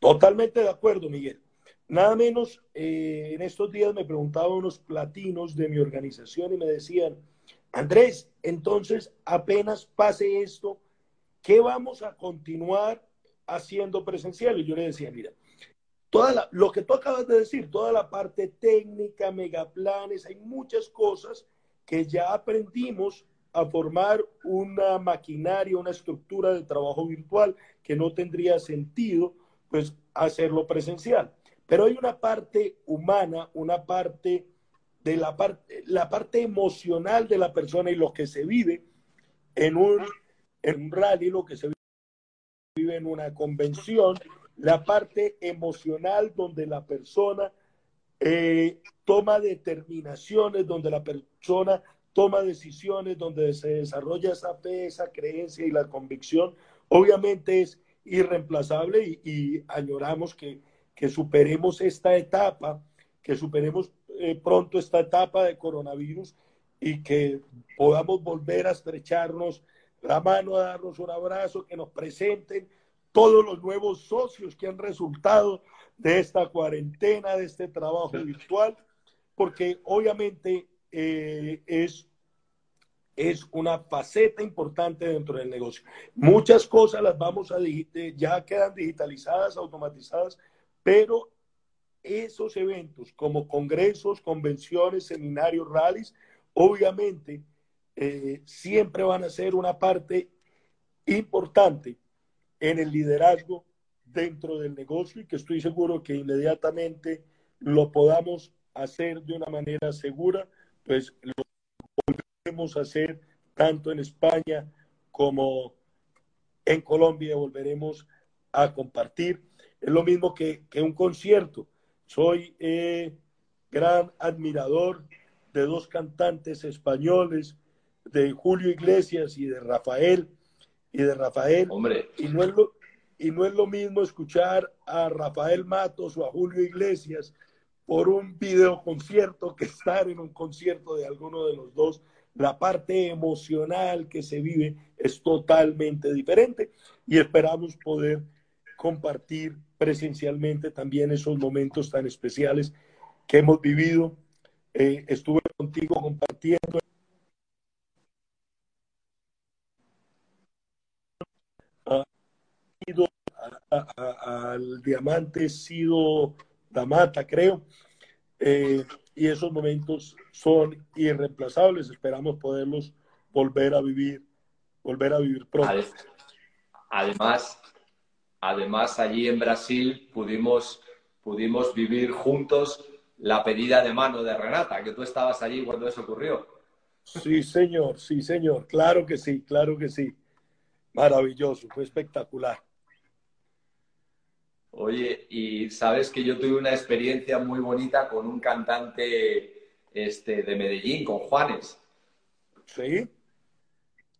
Totalmente de acuerdo, Miguel. Nada menos, eh, en estos días me preguntaban unos platinos de mi organización y me decían, Andrés, entonces apenas pase esto, ¿qué vamos a continuar haciendo presencial. Y yo le decía, mira, toda lo que tú acabas de decir, toda la parte técnica, megaplanes, hay muchas cosas que ya aprendimos a formar una maquinaria, una estructura de trabajo virtual que no tendría sentido pues hacerlo presencial. Pero hay una parte humana, una parte de la parte, la parte emocional de la persona y lo que se vive en un, en un rally, lo que se vive en una convención, la parte emocional donde la persona eh, toma determinaciones, donde la persona toma decisiones, donde se desarrolla esa fe, esa creencia y la convicción, obviamente es irreemplazable y, añoramos que, que, superemos esta etapa, que superemos eh, pronto esta etapa de coronavirus y que podamos volver a estrecharnos la mano, a darnos un abrazo, que nos presenten todos los nuevos socios que han resultado de esta cuarentena, de este trabajo virtual, porque obviamente eh, es, es una faceta importante dentro del negocio. Muchas cosas las vamos a ya quedan digitalizadas, automatizadas, pero esos eventos como congresos, convenciones, seminarios, rallies, obviamente eh, siempre van a ser una parte importante en el liderazgo dentro del negocio y que estoy seguro que inmediatamente lo podamos hacer de una manera segura, pues lo volveremos a hacer tanto en España como en Colombia, volveremos a compartir. Es lo mismo que, que un concierto. Soy eh, gran admirador de dos cantantes españoles, de Julio Iglesias y de Rafael y de Rafael.
Hombre.
Y no, es lo, y no es lo mismo escuchar a Rafael Matos o a Julio Iglesias por un video concierto que estar en un concierto de alguno de los dos. La parte emocional que se vive es totalmente diferente y esperamos poder compartir presencialmente también esos momentos tan especiales que hemos vivido. Eh, estuve contigo compartiendo al diamante Sido Damata, creo. Eh, y esos momentos son irreemplazables. Esperamos poderlos volver a vivir, volver a vivir pronto.
Además, además allí en Brasil pudimos, pudimos vivir juntos la pedida de mano de Renata, que tú estabas allí cuando eso ocurrió.
Sí, señor, sí, señor. Claro que sí, claro que sí. Maravilloso, fue espectacular.
Oye, y sabes que yo tuve una experiencia muy bonita con un cantante este, de Medellín, con Juanes.
Sí.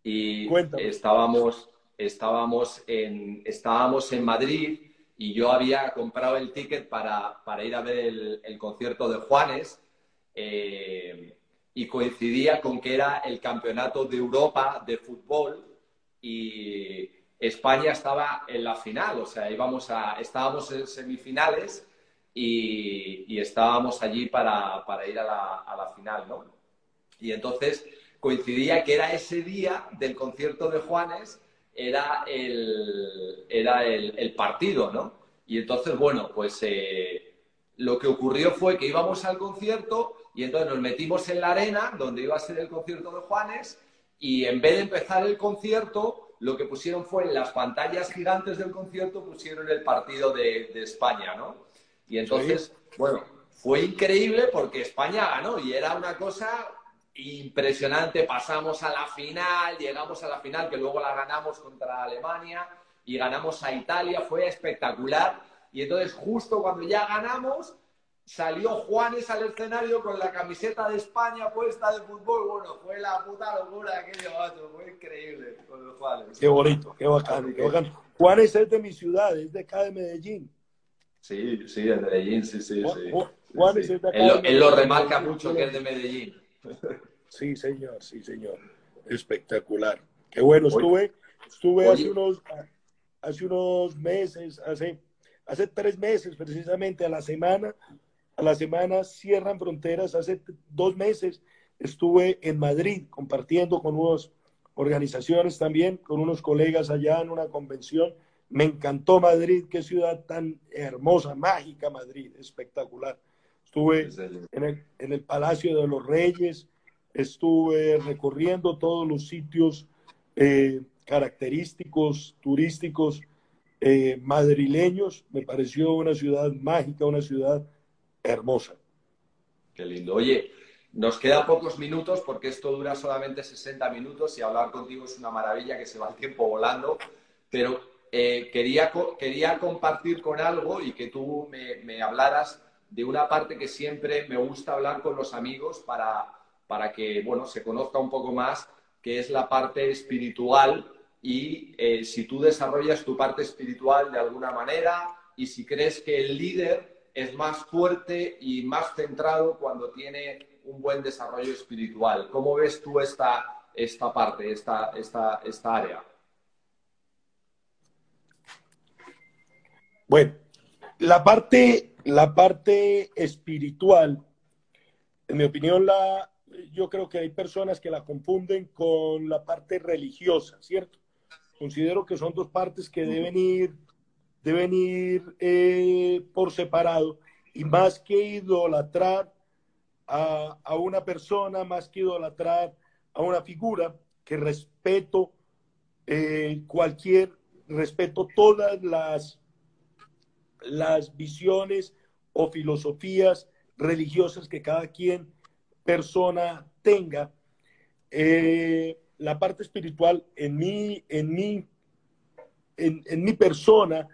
Y estábamos, estábamos, en, estábamos en Madrid y yo había comprado el ticket para, ir a ver el, concierto de Juanes eh, y coincidía con que era el campeonato de Europa de fútbol y España estaba en la final, o sea, íbamos a, estábamos en semifinales y, estábamos allí para, ir a la, final, ¿no? Y entonces coincidía que era ese día del concierto de Juanes, era el, era el, partido, ¿no? Y entonces, bueno, pues eh, lo que ocurrió fue que íbamos al concierto y entonces nos metimos en la arena donde iba a ser el concierto de Juanes y en vez de empezar el concierto, lo que pusieron fue en las pantallas gigantes del concierto, pusieron el partido de, España, ¿no? Y entonces, bueno, fue increíble porque España ganó y era una cosa impresionante. Pasamos a la final, llegamos a la final, que luego la ganamos contra Alemania y ganamos a Italia, fue espectacular. Y entonces, justo cuando ya ganamos, salió Juanes al escenario con la camiseta de España puesta de fútbol. Bueno, fue la puta locura aquello, macho. Fue increíble con los Juanes.
Qué bonito, qué bacán, qué. Juanes es de mi ciudad, es de acá de Medellín.
Sí, sí, de Medellín, sí, sí, sí. Juanes es de acá. Él, lo, él lo remarca mucho que es de Medellín.
Sí, señor, sí, señor. Espectacular. Qué bueno, estuve, estuve hace unos, hace unos meses, hace, hace tres meses precisamente a la semana, a la semana cierran fronteras. Hace dos meses estuve en Madrid compartiendo con unas organizaciones también, con unos colegas allá en una convención Me encantó Madrid, qué ciudad tan hermosa, mágica Madrid, espectacular. Estuve en el, en el Palacio de los Reyes, estuve recorriendo todos los sitios eh, característicos, turísticos eh, madrileños. Me pareció una ciudad mágica, una ciudad hermosa.
Qué lindo. Oye, nos quedan pocos minutos porque esto dura solamente 60 minutos y hablar contigo es una maravilla que se va el tiempo volando, pero eh, quería, quería compartir con algo y que tú me, me, hablaras de una parte que siempre me gusta hablar con los amigos para, para que bueno, se conozca un poco más, que es la parte espiritual y eh, si tú desarrollas tu parte espiritual de alguna manera y si crees que el líder es más fuerte y más centrado cuando tiene un buen desarrollo espiritual. ¿Cómo ves tú esta, esta parte, esta, esta, esta área?
Bueno, la parte, la parte espiritual, en mi opinión, la, yo creo que hay personas que la confunden con la parte religiosa, ¿cierto? Considero que son dos partes que deben ir, deben ir eh, por separado y más que idolatrar a, una persona, más que idolatrar a una figura, que respeto eh, cualquier, respeto todas las, las visiones o filosofías religiosas que cada quien persona tenga, eh, la parte espiritual en mí, en mí, en, mi persona,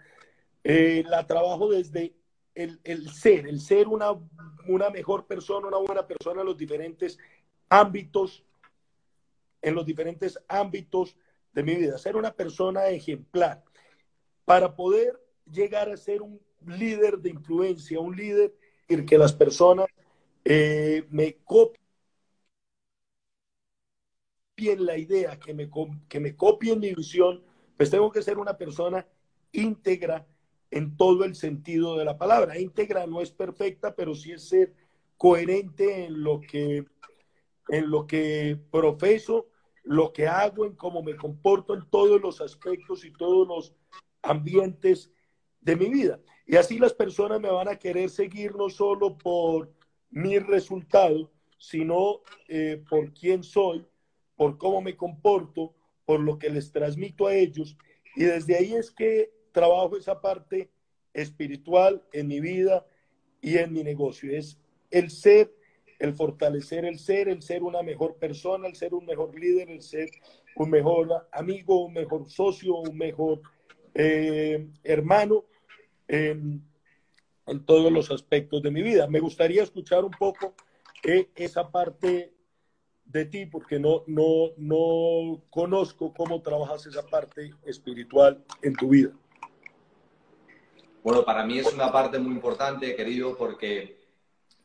eh, la trabajo desde el, el, ser, el ser una, una mejor persona, una buena persona en los diferentes ámbitos, en los diferentes ámbitos de mi vida, ser una persona ejemplar. Para poder llegar a ser un líder de influencia, un líder en que las personas eh, me copien la idea, que me, que me copien mi visión, pues tengo que ser una persona íntegra en todo el sentido de la palabra. Íntegra no es perfecta, pero sí es ser coherente en lo que, en lo que profeso, lo que hago, en cómo me comporto en todos los aspectos y todos los ambientes de mi vida. Y así las personas me van a querer seguir no solo por mi resultado, sino eh, por quién soy, por cómo me comporto, por lo que les transmito a ellos. Y desde ahí es que trabajo esa parte espiritual en mi vida y en mi negocio. Es el ser, el fortalecer el ser, el ser una mejor persona, el ser un mejor líder, el ser un mejor amigo, un mejor socio, un mejor eh, hermano en todos los aspectos de mi vida. Me gustaría escuchar un poco eh, esa parte de ti, porque no, no, no conozco cómo trabajas esa parte espiritual en tu vida.
Bueno, para mí es una parte muy importante, querido, porque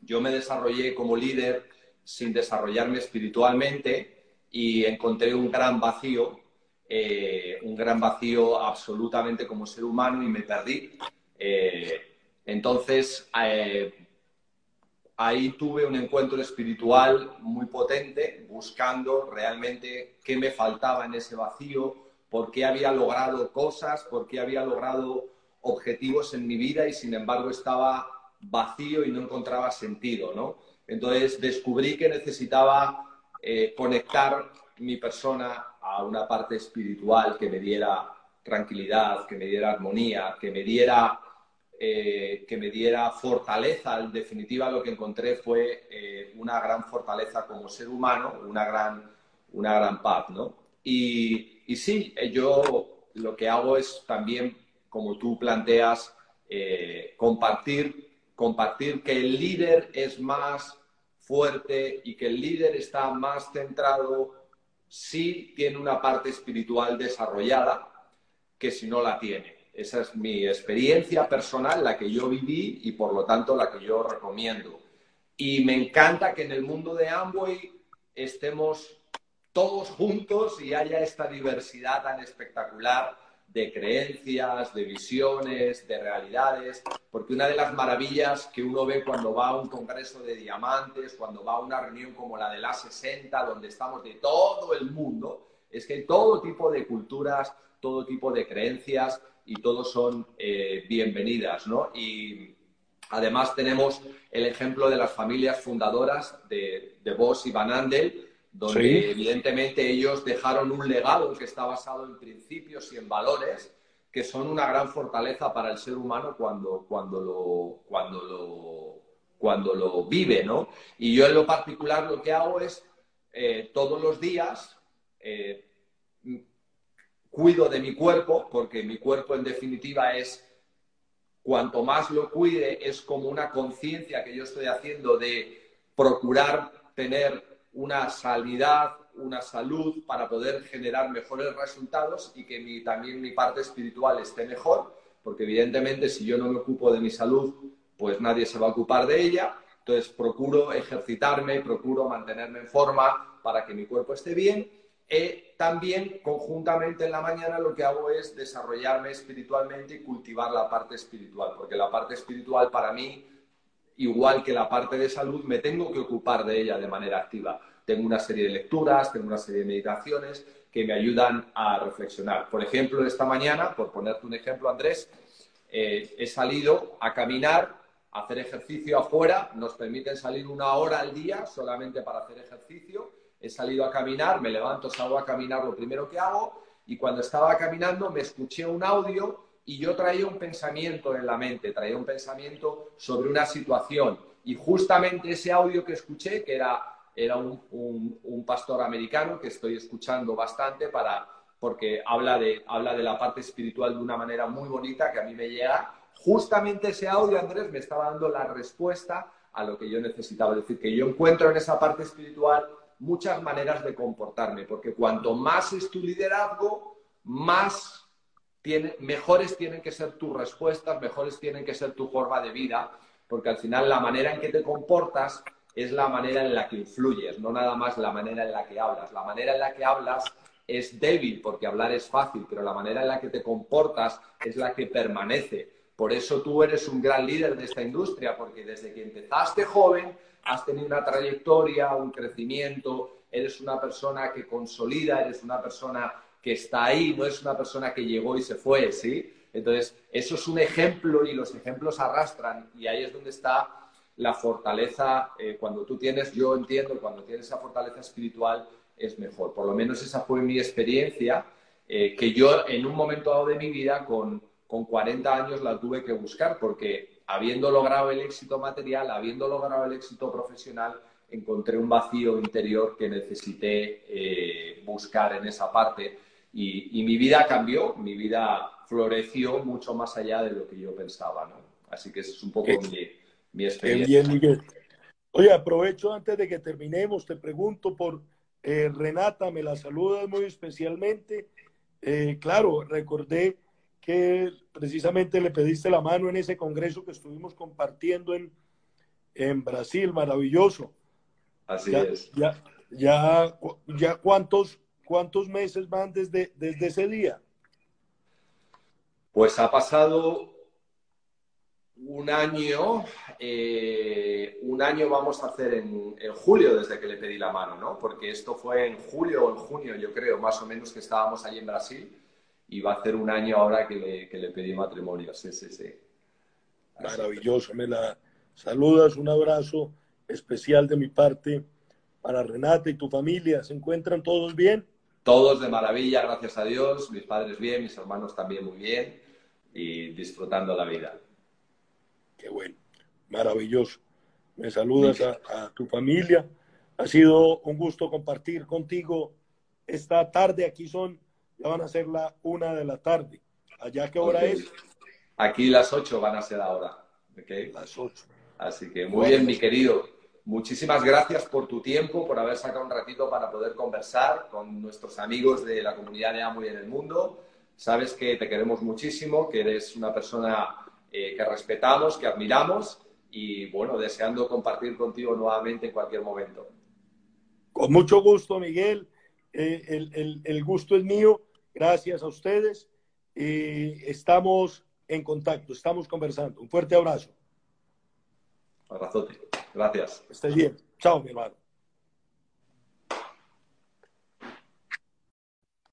yo me desarrollé como líder sin desarrollarme espiritualmente y encontré un gran vacío, eh, un gran vacío absolutamente como ser humano y me perdí. Eh, entonces, eh, ahí tuve un encuentro espiritual muy potente, buscando realmente qué me faltaba en ese vacío, por qué había logrado cosas, por qué había logrado objetivos en mi vida y sin embargo estaba vacío y no encontraba sentido, ¿no? Entonces descubrí que necesitaba eh, conectar mi persona a una parte espiritual que me diera tranquilidad, que me diera armonía, que me diera eh, que me diera fortaleza. En definitiva, lo que encontré fue eh, una gran fortaleza como ser humano, una gran, una gran paz, ¿no? Y, y sí, eh, yo lo que hago es también, como tú planteas, compartir, compartir que el líder es más fuerte y que el líder está más centrado si tiene una parte espiritual desarrollada que si no la tiene. Esa es mi experiencia personal, la que yo viví y por lo tanto la que yo recomiendo. Y me encanta que en el mundo de Amway estemos todos juntos y haya esta diversidad tan espectacular de creencias, de visiones, de realidades, porque una de las maravillas que uno ve cuando va a un congreso de diamantes, cuando va a una reunión como la de la 60, donde estamos de todo el mundo, es que todo tipo de culturas, todo tipo de creencias y todos son eh, bienvenidas, ¿no? Y además tenemos el ejemplo de las familias fundadoras de, de Bosch y Van Andel, donde evidentemente ellos dejaron un legado que está basado en principios y en valores que son una gran fortaleza para el ser humano cuando, cuando, lo, cuando, lo, cuando lo vive, ¿no? Y yo en lo particular lo que hago es eh, todos los días eh, cuido de mi cuerpo, porque mi cuerpo en definitiva es, cuanto más lo cuide, es como una conciencia que yo estoy haciendo de procurar tener una sanidad, una salud para poder generar mejores resultados y que también mi parte espiritual esté mejor, porque evidentemente si yo no me ocupo de mi salud, pues nadie se va a ocupar de ella. Entonces procuro ejercitarme, procuro mantenerme en forma para que mi cuerpo esté bien. Y también conjuntamente en la mañana lo que hago es desarrollarme espiritualmente y cultivar la parte espiritual, porque la parte espiritual para mí igual que la parte de salud, me tengo que ocupar de ella de manera activa. Tengo una serie de lecturas, tengo una serie de meditaciones que me ayudan a reflexionar. Por ejemplo, esta mañana, por ponerte un ejemplo, Andrés, eh, he salido a caminar, a hacer ejercicio afuera. Nos permiten salir una hora al día solamente para hacer ejercicio. He salido a caminar, me levanto, salgo a caminar, lo primero que hago. Y cuando estaba caminando me escuché un audio y yo traía un pensamiento en la mente, traía un pensamiento sobre una situación. Y justamente ese audio que escuché, que era, era un, pastor americano que estoy escuchando bastante para, porque habla de, habla de la parte espiritual de una manera muy bonita que a mí me llega, justamente ese audio, Andrés, me estaba dando la respuesta a lo que yo necesitaba. Es decir, que yo encuentro en esa parte espiritual muchas maneras de comportarme, porque cuanto más es tu liderazgo, más mejores tienen que ser tus respuestas, mejores tienen que ser tu forma de vida, porque al final la manera en que te comportas es la manera en la que influyes, no nada más la manera en la que hablas. La manera en la que hablas es débil porque hablar es fácil, pero la manera en la que te comportas es la que permanece. Por eso tú eres un gran líder de esta industria, porque desde que empezaste joven has tenido una trayectoria, un crecimiento, eres una persona que consolida, eres una persona que está ahí, no es una persona que llegó y se fue, ¿sí? Entonces, eso es un ejemplo y los ejemplos arrastran y ahí es donde está la fortaleza, eh, cuando tú tienes, yo entiendo, cuando tienes esa fortaleza espiritual es mejor. Por lo menos esa fue mi experiencia, eh, que yo en un momento dado de mi vida, con, con 40 años, la tuve que buscar, porque habiendo logrado el éxito material, habiendo logrado el éxito profesional, encontré un vacío interior que necesité eh, buscar en esa parte y, mi vida cambió, mi vida floreció mucho más allá de lo que yo pensaba, ¿no? Así que es un poco mi, mi, experiencia.
Bien, Miguel. Oye, aprovecho antes de que terminemos, te pregunto por eh, Renata, me la saludas muy especialmente. Eh, claro, recordé que precisamente le pediste la mano en ese congreso que estuvimos compartiendo en, en Brasil, maravilloso.
Así es.
Ya, ya, ya cuántos ¿Cuántos meses van desde, desde ese día?
Pues ha pasado un año, eh, un año vamos a hacer en, julio desde que le pedí la mano, ¿no? Porque esto fue en julio o en junio, yo creo, más o menos que estábamos allí en Brasil y va a hacer un año ahora que le, que le pedí matrimonio, sí, sí, sí.
Maravilloso, me la saludas, un abrazo especial de mi parte para Renata y tu familia. ¿Se encuentran todos bien?
Todos de maravilla, gracias a Dios, mis padres bien, mis hermanos también muy bien y disfrutando la vida.
Qué bueno, maravilloso. Me saludas a, tu familia. Ha sido un gusto compartir contigo esta tarde. Aquí son, ya van a ser la una de la tarde. ¿Allá qué hora es?
Aquí las ocho van a ser ahora.
Las ocho.
Así que muy bien, mi querido. Muchísimas gracias por tu tiempo, por haber sacado un ratito para poder conversar con nuestros amigos de la comunidad de Amway en el mundo. Sabes que te queremos muchísimo, que eres una persona eh, que respetamos, que admiramos y bueno, deseando compartir contigo nuevamente en cualquier momento.
Con mucho gusto, Miguel. Eh, el, el, gusto es mío. Gracias a ustedes. y estamos en contacto, estamos conversando. Un fuerte abrazo.
Abrazote. Gracias.
Estés bien. Chao, mi hermano.